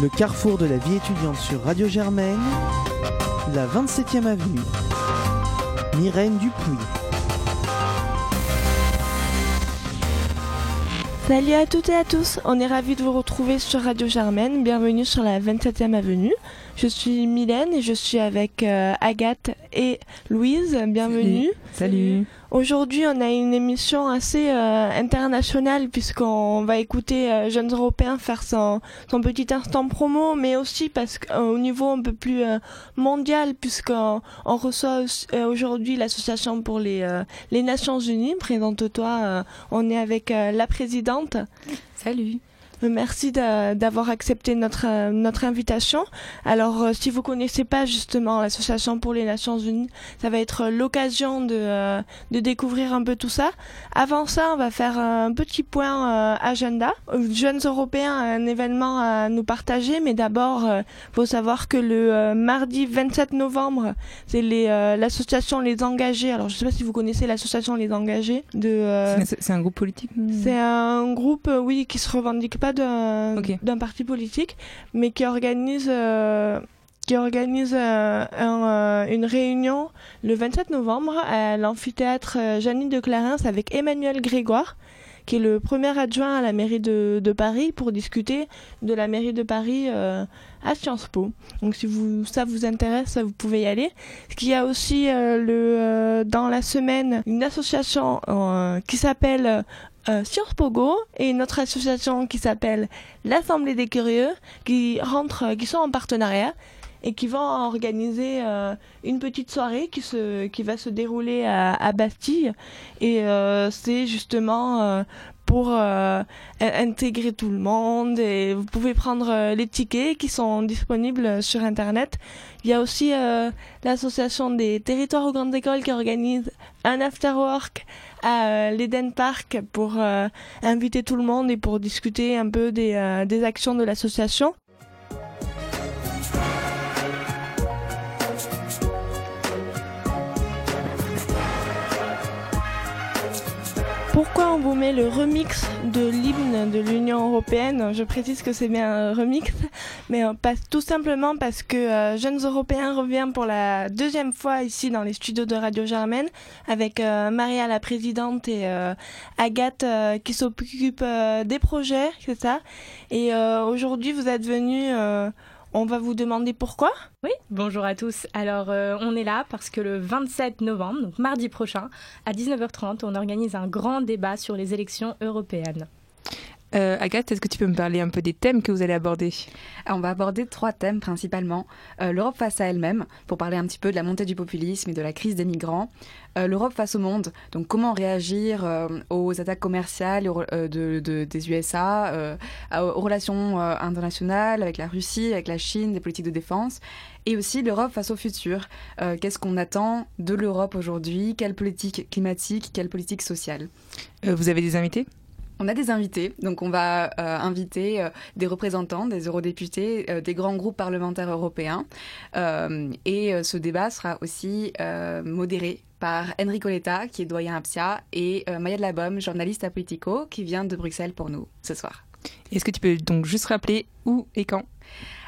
le carrefour de la vie étudiante sur Radio Germaine, la 27e avenue. Myrène Dupuis. Salut à toutes et à tous, on est ravis de vous retrouver sur Radio Germaine, bienvenue sur la 27e avenue. Je suis Mylène et je suis avec euh, Agathe et Louise, bienvenue. Salut. Aujourd'hui, on a une émission assez euh, internationale puisqu'on va écouter euh, Jeunes Européens faire son, son petit instant promo, mais aussi parce qu'au niveau un peu plus mondial puisqu'on on reçoit aujourd'hui l'association pour les, les Nations Unies. Présente-toi, on est avec la présidente. Salut. Merci d'avoir accepté notre, euh, notre invitation. Alors, euh, si vous connaissez pas justement l'Association pour les Nations Unies, ça va être l'occasion de, euh, de découvrir un peu tout ça. Avant ça, on va faire un petit point agenda. Jeunes Européens, un événement à nous partager, mais d'abord, faut savoir que le mardi 27 novembre, c'est l'association les, Engagés. Alors, je sais pas si vous connaissez l'association Les Engagés. De, c'est un groupe politique. C'est un groupe, oui, qui se revendique pas d'un parti politique, mais qui organise euh, qui organise euh, euh, une réunion le 27 novembre à l'amphithéâtre Janine de Clarins avec Emmanuel Grégoire, qui est le premier adjoint à la mairie de, de Paris pour discuter de la mairie de Paris à Sciences Po. Donc si vous, ça vous intéresse, vous pouvez y aller. Il y a aussi le, dans la semaine une association qui s'appelle euh, Pogo et une autre association qui s'appelle l'Assemblée des Curieux qui rentrent, qui sont en partenariat et qui vont organiser euh, une petite soirée qui se qui va se dérouler à, Bastille. Et euh, c'est justement euh, pour intégrer tout le monde et vous pouvez prendre les tickets qui sont disponibles sur internet. Il y a aussi l'association des territoires aux grandes écoles qui organise un after work à euh, l'Eden Park pour euh, inviter tout le monde et pour discuter un peu euh, des actions de l'association. Pourquoi on vous met le remix de l'hymne de l'Union européenne Je précise que c'est bien un remix, mais tout simplement parce que euh, Jeunes Européens revient pour la deuxième fois ici dans les studios de Radio Germaine avec euh, Maria la présidente et euh, Agathe qui s'occupe des projets, c'est ça? Et aujourd'hui vous êtes venus on va vous demander pourquoi? Oui, bonjour à tous. Alors, euh, on est là parce que le 27 novembre, donc mardi prochain, à 19h30, on organise un grand débat sur les élections européennes. Euh, Agathe, est-ce que tu peux me parler un peu des thèmes que vous allez aborder? On va aborder trois thèmes principalement. Euh, L'Europe face à elle-même, pour parler un petit peu de la montée du populisme et de la crise des migrants. Euh, L'Europe face au monde, donc comment réagir aux attaques commerciales des USA, aux relations internationales avec la Russie, avec la Chine, des politiques de défense. Et aussi l'Europe face au futur. Qu'est-ce qu'on attend de l'Europe aujourd'hui? Quelle politique climatique? Quelle politique sociale? Vous avez des invités? On a des invités, donc on va euh, inviter euh, des représentants, des eurodéputés, euh, des grands groupes parlementaires européens. et ce débat sera aussi modéré par Enrico Letta, qui est doyen APSIA, et Maya de Labom, journaliste à Politico, qui vient de Bruxelles pour nous ce soir. Est-ce que tu peux donc juste rappeler où et quand?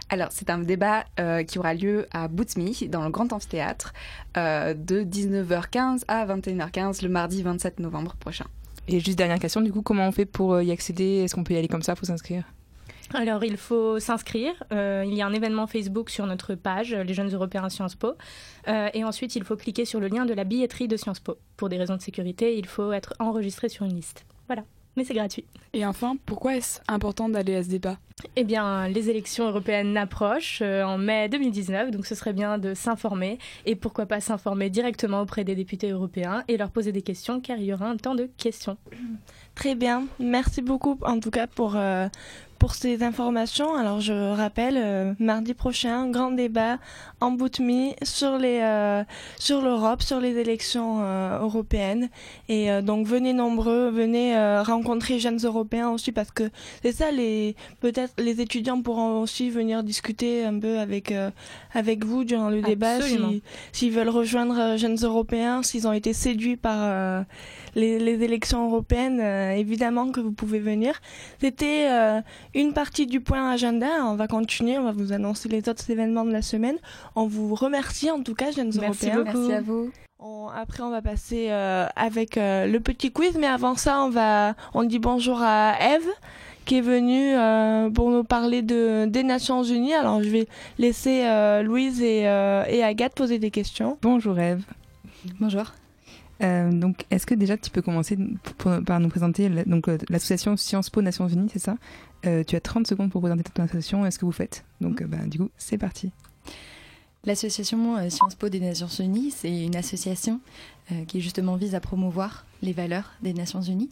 Alors, c'est un débat qui aura lieu à Boutmy, dans le Grand Amphithéâtre, de 19h15 à 21h15 le mardi 27 novembre prochain. Et juste dernière question, du coup, comment on fait pour euh, y accéder? Est-ce qu'on peut y aller comme ça Faut s'inscrire? Alors, il faut s'inscrire. Euh, il y a un événement Facebook sur notre page, Les Jeunes Européens Sciences Po. Euh, et ensuite, il faut cliquer sur le lien de la billetterie de Sciences Po. Pour des raisons de sécurité, il faut être enregistré sur une liste. Voilà mais c'est gratuit. Et enfin, pourquoi est-ce important d'aller à ce débat? Eh bien, les élections européennes approchent euh, en mai 2019, donc ce serait bien de s'informer et pourquoi pas s'informer directement auprès des députés européens et leur poser des questions car il y aura un temps de questions. Très bien, merci beaucoup en tout cas pour, euh, pour ces informations. Alors je rappelle, euh, mardi prochain, grand débat en Boutmi sur les euh, sur l'Europe, sur les élections euh, européennes. Et donc venez nombreux, venez rencontrer jeunes Européens aussi parce que c'est ça les peut-être les étudiants pourront aussi venir discuter un peu avec avec vous durant le débat s'ils veulent rejoindre jeunes Européens, s'ils ont été séduits par les, les, élections européennes, évidemment que vous pouvez venir. C'était une partie du point agenda. On va continuer, on va vous annoncer les autres événements de la semaine. On vous remercie en tout cas, jeunes Merci Européens. Beaucoup. Merci à vous. après, on va passer euh, avec euh, le petit quiz, mais avant ça, on va, on dit bonjour à Eve qui est venue euh, pour nous parler de, des Nations Unies. Alors, je vais laisser Louise et, et Agathe poser des questions. Bonjour Eve. Bonjour. Euh, donc, est-ce que déjà tu peux commencer par nous présenter donc l'association Sciences Po Nations Unies, c'est ça? Euh, Tu as 30 secondes pour présenter ton association. Est-ce que vous faites Donc, euh, bah, du coup, c'est parti. L'association Sciences Po des Nations Unies, c'est une association qui justement vise à promouvoir les valeurs des Nations Unies,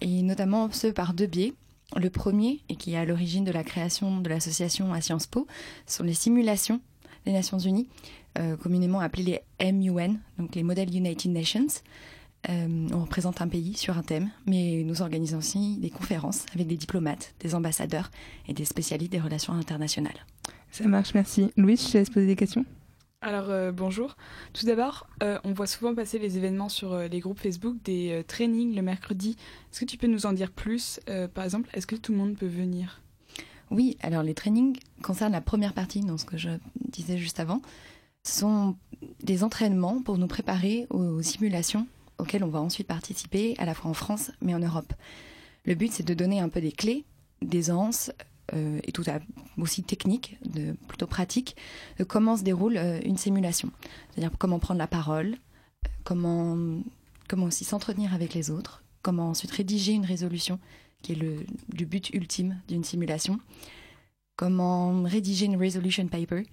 et notamment ce par deux biais. Le premier, et qui est à l'origine de la création de l'association à Sciences Po, sont les simulations des Nations Unies, euh, communément appelés les MUN, donc les Model United Nations. Euh, on représente un pays sur un thème, mais nous organisons aussi des conférences avec des diplomates, des ambassadeurs et des spécialistes des relations internationales. Ça marche, merci. Louis, je te laisse poser des questions. Alors euh, bonjour. Tout d'abord, on voit souvent passer les événements sur les groupes Facebook des trainings le mercredi. Est-ce que tu peux nous en dire plus Par exemple, est-ce que tout le monde peut venir? Oui, alors les trainings concernent la première partie, dans ce que je disais juste avant sont des entraînements pour nous préparer aux simulations auxquelles on va ensuite participer, à la fois en France mais en Europe. Le but, c'est de donner un peu des clés, d'aisance euh, et tout aussi technique, de, plutôt pratique, de comment se déroule euh, une simulation. C'est-à-dire comment prendre la parole, comment, comment aussi s'entretenir avec les autres, comment ensuite rédiger une résolution, qui est le, le but ultime d'une simulation, comment rédiger une resolution paper,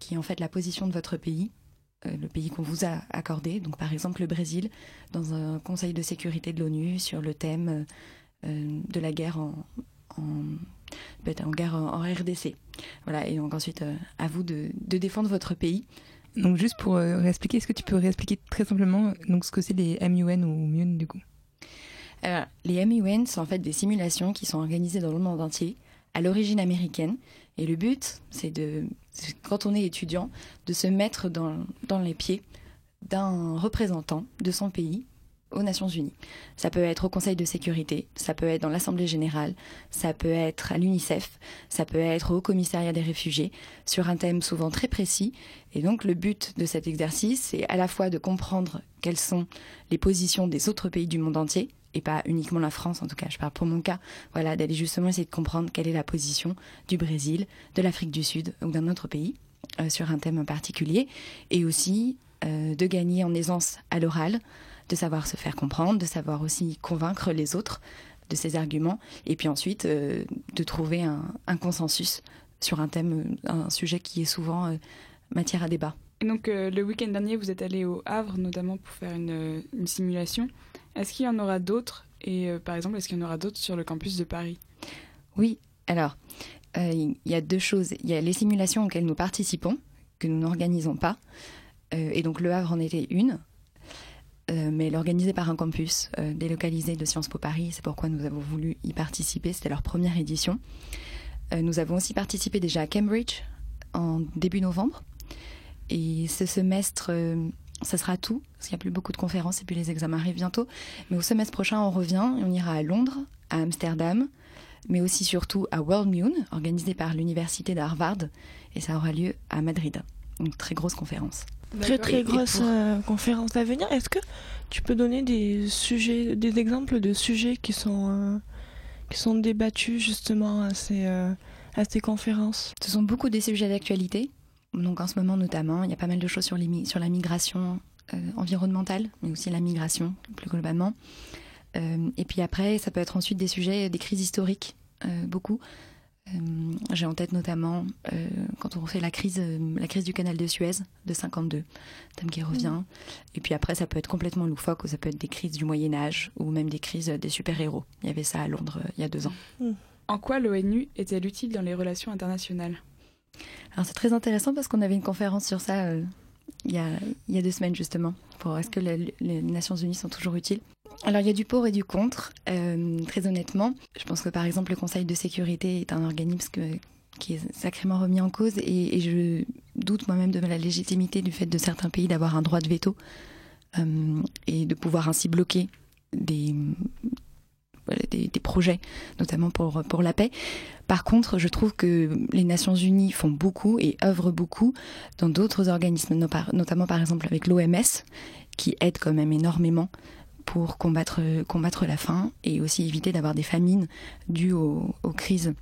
qui est en fait la position de votre pays, euh, le pays qu'on vous a accordé. Donc par exemple le Brésil, dans un Conseil de sécurité de l'ONU sur le thème euh, de la guerre en, en, guerre en, RDC. Voilà, et donc ensuite à vous de, défendre votre pays. Donc juste pour réexpliquer, est-ce que tu peux réexpliquer très simplement donc ce que c'est les MUN ou MUN du coup? Alors, les MUN sont en fait des simulations qui sont organisées dans le monde entier, à l'origine américaine, et le but, c'est de, quand on est étudiant, de se mettre dans, les pieds d'un représentant de son pays aux Nations Unies. Ça peut être au Conseil de sécurité, ça peut être dans l'Assemblée générale, ça peut être à l'UNICEF, ça peut être au Commissariat des réfugiés, sur un thème souvent très précis. Et donc le but de cet exercice, c'est à la fois de comprendre quelles sont les positions des autres pays du monde entier, et pas uniquement la France, en tout cas, je parle pour mon cas, voilà, d'aller justement essayer de comprendre quelle est la position du Brésil, de l'Afrique du Sud ou d'un autre pays euh, sur un thème en particulier, et aussi euh, de gagner en aisance à l'oral, de savoir se faire comprendre, de savoir aussi convaincre les autres de ses arguments, et puis ensuite euh, de trouver un, consensus sur un thème, un sujet qui est souvent matière à débat. Et donc le week-end dernier, vous êtes allé au Havre notamment pour faire une, une simulation. Est-ce qu'il y en aura d'autres? Et euh, par exemple, est-ce qu'il y en aura d'autres sur le campus de Paris? Oui, alors, euh, il y a deux choses. Il y a les simulations auxquelles nous participons, que nous n'organisons pas. Euh, et donc le Havre en était une. Mais elle est organisée par un campus délocalisé de Sciences Po Paris. C'est pourquoi nous avons voulu y participer. C'était leur première édition. nous avons aussi participé déjà à Cambridge en début novembre. Et ce semestre, ça sera tout, parce qu'il n'y a plus beaucoup de conférences et puis les examens arrivent bientôt. Mais au semestre prochain, on revient et on ira à Londres, à Amsterdam, mais aussi surtout à World Moon, organisé par l'université d'Harvard, et ça aura lieu à Madrid. Une très grosse conférence. Très très grosse euh, conférence à venir. Est-ce que tu peux donner des sujets, des exemples de sujets qui sont euh, qui sont débattus justement à ces euh, à ces conférences? Ce sont beaucoup des sujets d'actualité donc en ce moment notamment, il y a pas mal de choses sur, les, sur la migration euh, environnementale, mais aussi la migration plus globalement. Euh, et puis après, ça peut être ensuite des sujets, des crises historiques, euh, beaucoup. J'ai en tête notamment quand on fait la crise, la crise du canal de Suez de 52, thème qui revient. Mmh. Et puis après, ça peut être complètement loufoque, ou ça peut être des crises du Moyen Âge, ou même des crises des super-héros. Il y avait ça à Londres il y a deux ans. Mmh. En quoi l'ONU est-elle utile dans les relations internationales? Alors c'est très intéressant parce qu'on avait une conférence sur ça euh, il, y a, il, y a, deux semaines justement, pour est-ce que les, Nations Unies sont toujours utiles alors il y a du pour et du contre, euh, très honnêtement. Je pense que par exemple le Conseil de sécurité est un organisme qui est sacrément remis en cause et, je doute moi-même de la légitimité du fait de certains pays d'avoir un droit de veto euh, et de pouvoir ainsi bloquer des, projets, notamment pour la paix. Par contre, je trouve que les Nations Unies font beaucoup et œuvrent beaucoup dans d'autres organismes, notamment par exemple avec l'OMS, qui aide quand même énormément pour combattre, combattre la faim et aussi éviter d'avoir des famines dues aux, crises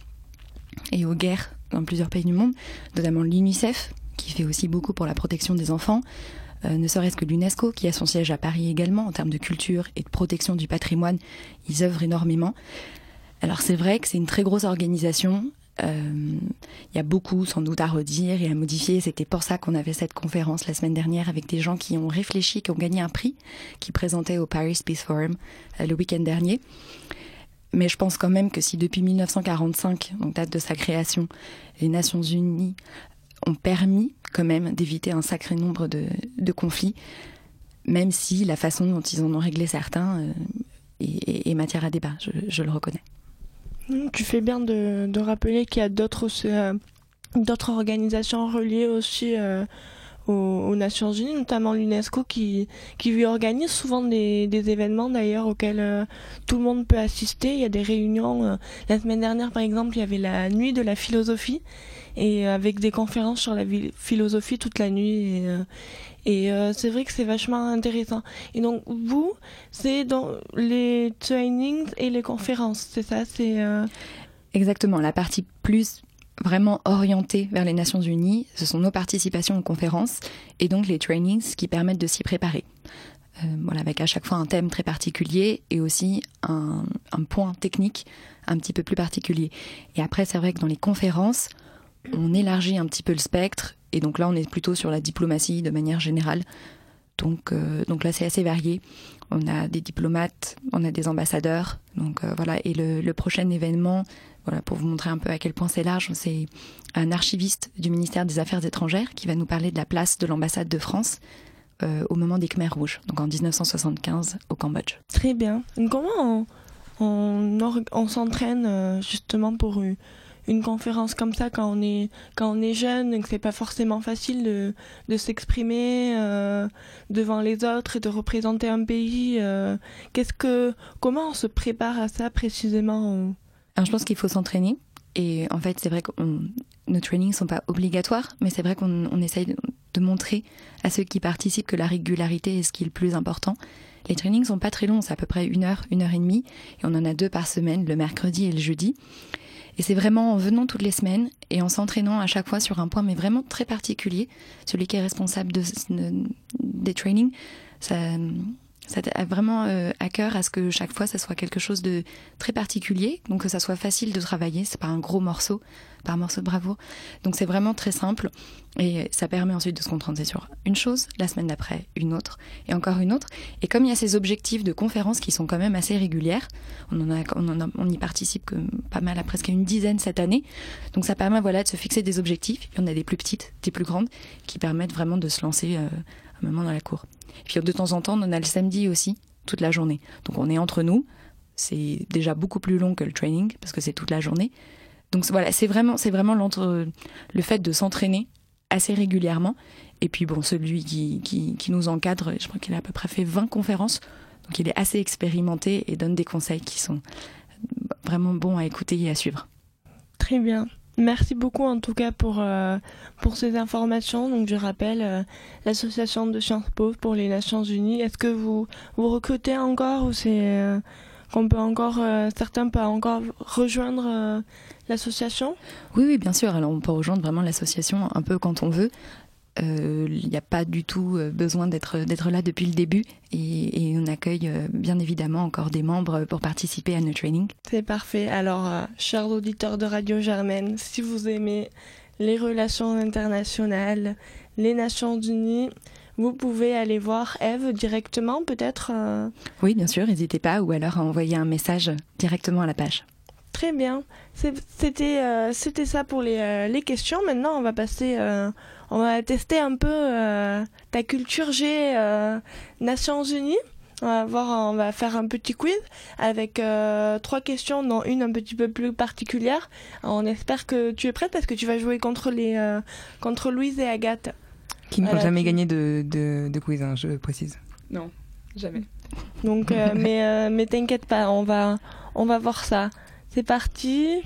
et aux guerres dans plusieurs pays du monde, notamment l'UNICEF, qui fait aussi beaucoup pour la protection des enfants, euh, ne serait-ce que l'UNESCO, qui a son siège à Paris également, en termes de culture et de protection du patrimoine, ils œuvrent énormément. Alors c'est vrai que c'est une très grosse organisation. Euh, il y a beaucoup sans doute à redire et à modifier. C'était pour ça qu'on avait cette conférence la semaine dernière avec des gens qui ont réfléchi, qui ont gagné un prix, qui présentaient au Paris Peace Forum euh, le week-end dernier. Mais je pense quand même que si depuis 1945, donc date de sa création, les Nations Unies ont permis quand même d'éviter un sacré nombre de, conflits, même si la façon dont ils en ont réglé certains euh, est, matière à débat, je le reconnais. Tu fais bien de, rappeler qu'il y a d'autres euh, d'autres organisations reliées aussi euh, aux, Nations Unies, notamment l'UNESCO qui, qui lui organise souvent des, des événements d'ailleurs auxquels euh, tout le monde peut assister. Il y a des réunions. la semaine dernière par exemple, il y avait la nuit de la philosophie et avec des conférences sur la philosophie toute la nuit. Et, et euh, c'est vrai que c'est vachement intéressant. Et donc, vous, c'est dans les trainings et les conférences, c'est ça c'est euh, Exactement. La partie plus vraiment orientée vers les Nations Unies, ce sont nos participations aux conférences et donc les trainings qui permettent de s'y préparer. Euh, voilà, avec à chaque fois un thème très particulier et aussi un point technique un petit peu plus particulier. Et après, c'est vrai que dans les conférences, on élargit un petit peu le spectre et donc là, on est plutôt sur la diplomatie de manière générale. Donc, euh, donc là, c'est assez varié. On a des diplomates, on a des ambassadeurs. Donc euh, voilà. Et le, prochain événement, voilà, pour vous montrer un peu à quel point c'est large, c'est un archiviste du ministère des Affaires étrangères qui va nous parler de la place de l'ambassade de France euh, au moment des Khmers rouges, donc en 1975 au Cambodge. Très bien. Comment on, on s'entraîne justement pour une conférence comme ça quand on est quand on est jeune et que c'est pas forcément facile de, de s'exprimer euh, devant les autres et de représenter un pays euh, qu'est-ce que comment on se prépare à ça précisément Alors je pense qu'il faut s'entraîner et en fait c'est vrai que nos trainings sont pas obligatoires mais c'est vrai qu'on on essaye de, de, montrer à ceux qui participent que la régularité est ce qui est le plus important. Les trainings sont pas très longs, c'est à peu près une heure, une heure et demie, et on en a deux par semaine, le mercredi et le jeudi. Et c'est vraiment en venant toutes les semaines et en s'entraînant à chaque fois sur un point, mais vraiment très particulier, celui qui est responsable de, des trainings, ça, ça a vraiment euh, à cœur à ce que chaque fois ça soit quelque chose de très particulier, donc que ça soit facile de travailler, c'est pas un gros morceau, pas un morceau de bravoure. Donc c'est vraiment très simple et ça permet ensuite de se concentrer sur une chose, la semaine d'après une autre et encore une autre. Et comme il y a ces objectifs de conférences qui sont quand même assez régulières, on en a, on, y participe que pas mal à presque une dizaine cette année, donc ça permet voilà de se fixer des objectifs. Il y en a des plus petites, des plus grandes, qui permettent vraiment de se lancer euh, moment dans la cour. Et puis de temps en temps, on a le samedi aussi, toute la journée. Donc on est entre nous. C'est déjà beaucoup plus long que le training parce que c'est toute la journée. Donc voilà, c'est vraiment, c'est vraiment le fait de s'entraîner assez régulièrement. Et puis bon, celui qui, qui, qui nous encadre, je crois qu'il a à peu près fait 20 conférences. Donc il est assez expérimenté et donne des conseils qui sont vraiment bons à écouter et à suivre. Très bien. Merci beaucoup en tout cas pour, euh, pour ces informations. Donc je rappelle euh, l'association de Sciences Po pour les Nations Unies. Est-ce que vous vous recrutez encore ou c'est euh, qu'on peut encore certains peuvent encore rejoindre l'association? Oui oui bien sûr. Alors on peut rejoindre vraiment l'association un peu quand on veut. Euh, il n'y a pas du tout euh, besoin d'être d'être là depuis le début et, on accueille euh, bien évidemment encore des membres pour participer à nos trainings. C'est parfait. Alors, chers auditeurs de Radio Germaine, si vous aimez les relations internationales, les Nations Unies, vous pouvez aller voir Eve directement peut-être Oui, bien sûr, n'hésitez pas, ou alors à envoyer un message directement à la page. Très bien. C'était c'était ça pour les, les, questions. Maintenant, on va passer on va tester un peu euh, ta culture G euh, Nations Unies. On va voir, on va faire un petit quiz avec euh, trois questions, dont une un petit peu plus particulière. on espère que tu es prête parce que tu vas jouer contre les contre Louise et Agathe. Qui n'ont jamais gagné de, de, quiz, hein, je précise. Non, jamais. Donc, mais mais t'inquiète pas, on va on va voir ça. C'est parti.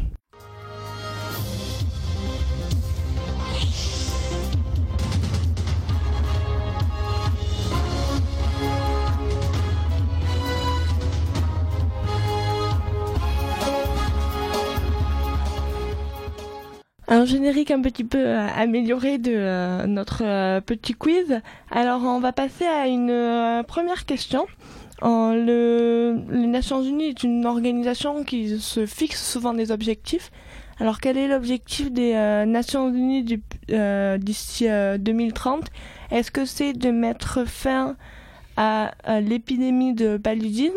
Un générique un petit peu euh, amélioré de euh, notre euh, petit quiz. Alors on va passer à une première question. le, les Nations Unies est une organisation qui se fixe souvent des objectifs. Alors quel est l'objectif des Nations Unies d'ici 2030 Est-ce que c'est de mettre fin à, à l'épidémie de paludisme?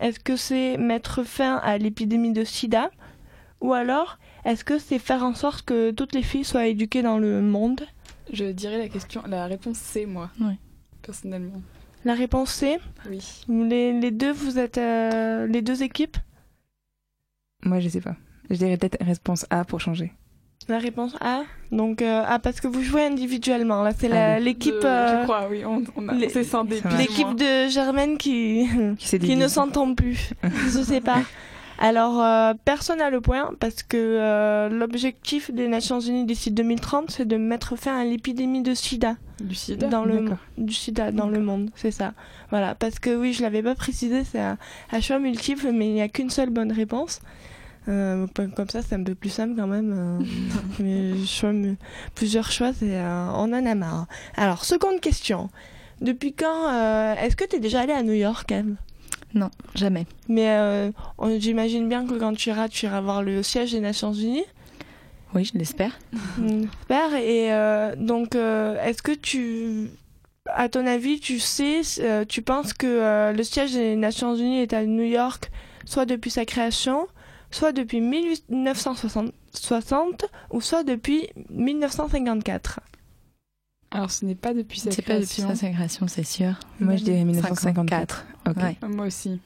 Est-ce que c'est mettre fin à l'épidémie de sida? Ou alors est-ce que c'est faire en sorte que toutes les filles soient éduquées dans le monde? Je dirais la question, la réponse c'est moi. Oui. Personnellement. La réponse c'est? Oui. Les, les, deux, vous êtes euh, les deux équipes? Moi, je sais pas. Je dirais peut-être réponse A pour changer. La réponse A? Donc, euh, ah, parce que vous jouez individuellement. Là, c'est ah l'équipe. je euh, crois, oui. On, on a, L'équipe de Germaine qui, qui, qui ne s'entend plus. je sais pas. Alors, euh, personne n'a le point parce que euh, l'objectif des Nations Unies d'ici 2030, c'est de mettre fin à l'épidémie de sida. Du sida? Dans le Du sida dans le monde, c'est ça. Voilà, parce que oui, je l'avais pas précisé, c'est un, choix multiple, mais il n'y a qu'une seule bonne réponse. Euh, comme ça, c'est un peu plus simple quand même. mais plusieurs choix, c'est on en a marre. Alors, seconde question. Depuis quand est-ce que tu es déjà allé à New York, même non, jamais. Mais euh, j'imagine bien que quand tu iras, tu iras voir le siège des Nations Unies. Oui, je l'espère. J'espère. Et euh, donc, euh, est-ce que tu, à ton avis, tu sais, tu penses que le siège des Nations Unies est à New York, soit depuis sa création, soit depuis 1960, ou soit depuis 1954 alors, ce n'est pas depuis sa création. C'est pas depuis sa création, c'est sûr. Moi, je dirais 1954. Moi aussi.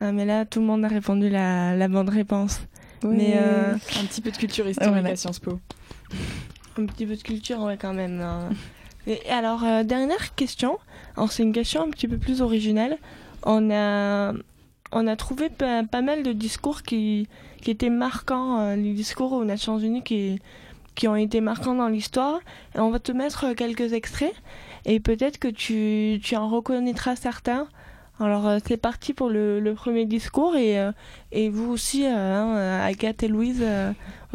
Ah, mais là, tout le monde a répondu la, la bonne réponse. Mais euh, Un petit peu de culture historique à Sciences Po. Un petit peu de culture, ouais, quand même. Hein. Et alors, euh, dernière question. c'est une question un petit peu plus originelle. On a, on a trouvé pas, mal de discours qui, qui étaient marquants, euh, les discours aux Nations Unies qui, qui ont été marquants dans l'histoire. Et on va te mettre quelques extraits et peut-être que tu, tu en reconnaîtras certains. Alors euh, c'est parti pour le, le, premier discours et, euh, et vous aussi, euh, hein, Agathe et Louise,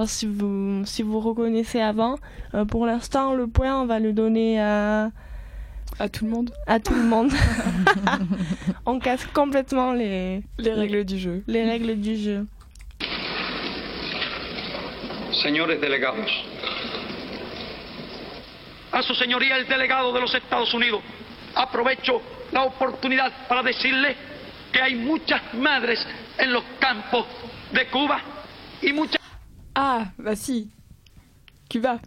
si, vous, si vous reconnaissez avant. pour l'instant, le point, on va le donner à... À tout le monde À tout le monde. on casse complètement les... Les règles du jeu. Les règles du jeu. señores delegados. A su señoría el delegado de los Estados Unidos, aprovecho la oportunidad para decirle que hay muchas madres en los campos de Cuba y muchas... Ah, bah si. Cuba.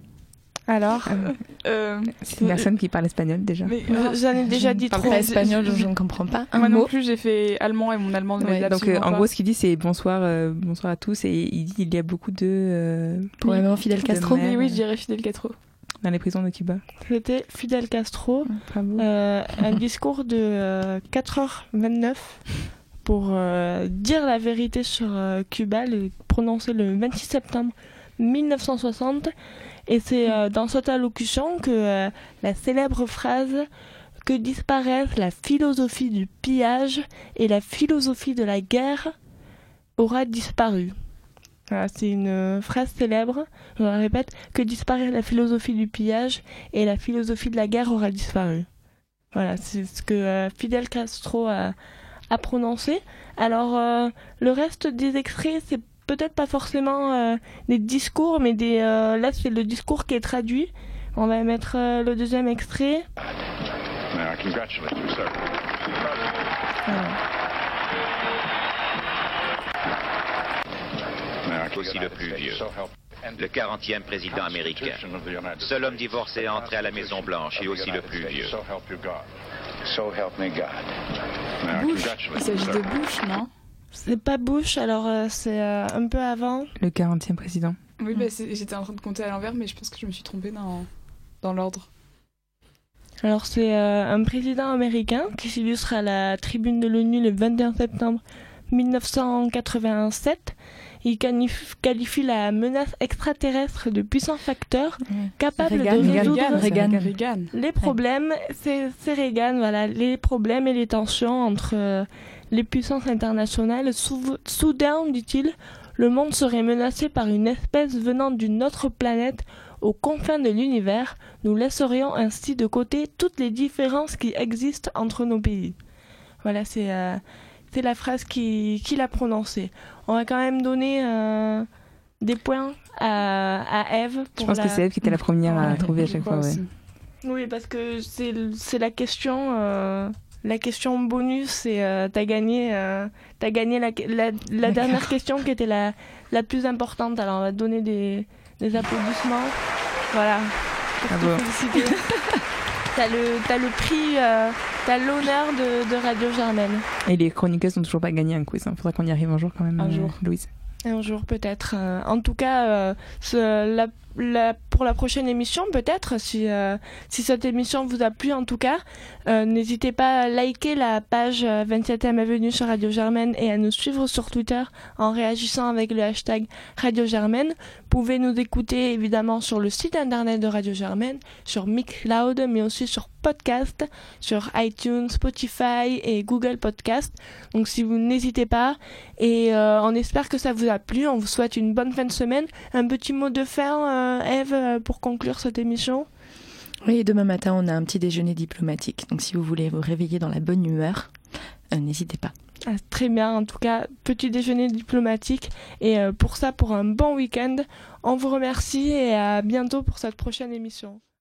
Alors euh, euh, C'est une personne qui parle espagnol déjà. J'en ai déjà dit trop. Pas espagnol, je ne comprends pas. Moi non plus, j'ai fait allemand et mon allemand ne Donc euh, en gros, ce qu'il dit, c'est bonsoir, bonsoir à tous. Et il dit il y a beaucoup de. Probablement Fidel Castro. Oui, oui, je dirais Fidel Castro. Dans les prisons de Cuba. C'était Fidel Castro. un discours de 4h29 pour dire la vérité sur Cuba, le, prononcé le 26 septembre 1960 et c'est euh, dans cette allocution que euh, la célèbre phrase que disparaissent la philosophie du pillage et la philosophie de la guerre aura disparu. C'est une euh, phrase célèbre, je la répète, que disparaît la philosophie du pillage et la philosophie de la guerre aura disparu. Voilà, c'est ce que Fidel Castro a, prononcé. Alors, le reste des extraits, c'est peut-être pas forcément euh, des discours, mais des, euh, là c'est le discours qui est traduit. On va mettre euh, le deuxième extrait. Aussi le plus vieux, le 40e président américain. Seul homme divorcé entré à la Maison Blanche et aussi le plus vieux. Bush, il s'agit de Bush, non? C'est pas Bush, alors euh, c'est euh, un peu avant. Le 40e président. Oui, bah, j'étais en train de compter à l'envers, mais je pense que je me suis trompée dans, dans l'ordre. Alors c'est un président américain qui s'illustre à la tribune de l'ONU le 21 septembre 1987 il qualifie la menace extraterrestre de puissant facteur capable de résoudre les problèmes. C'est Reagan, voilà, les problèmes et les tensions entre euh, les puissances internationales. soudain, dit-il, le monde serait menacé par une espèce venant d'une autre planète aux confins de l'univers. Nous laisserions ainsi de côté toutes les différences qui existent entre nos pays. Voilà, c'est euh, c'est la phrase qu'il qui a prononcée. On va quand même donner euh, des points à, à Eve. Je pense que c'est Eve qui était la première à trouver à chaque fois. Oui, parce que c'est la question. Euh, la question bonus, et euh, t'as gagné, as gagné la, la, dernière question qui était la, la plus importante. Alors on va donner des, des applaudissements. Voilà. Pour te féliciter. t'as le, as le prix T'as l'honneur de, Radio Germaine. Et les chroniqueuses n'ont toujours pas gagné un quiz. Il hein. faudra qu'on y arrive un jour quand même, un jour. Louise. Un jour peut-être. Euh, en tout cas, euh, ce, la pour la prochaine émission, peut-être, si, euh, si cette émission vous a plu en tout cas, euh, n'hésitez pas à liker la page 27e euh, Avenue sur Radio Germaine et à nous suivre sur Twitter en réagissant avec le hashtag Radio Germaine. Vous pouvez nous écouter évidemment sur le site internet de Radio Germaine, sur Mixcloud, mais aussi sur podcast, sur iTunes, Spotify et Google Podcast. Donc si vous n'hésitez pas, et on espère que ça vous a plu, on vous souhaite une bonne fin de semaine. Un petit mot de fin Eve, euh, pour conclure cette émission Oui, demain matin, on a un petit déjeuner diplomatique. Donc si vous voulez vous réveiller dans la bonne humeur, euh, n'hésitez pas. Ah, très bien, en tout cas, petit déjeuner diplomatique. Et pour ça, pour un bon week-end, on vous remercie et à bientôt pour cette prochaine émission.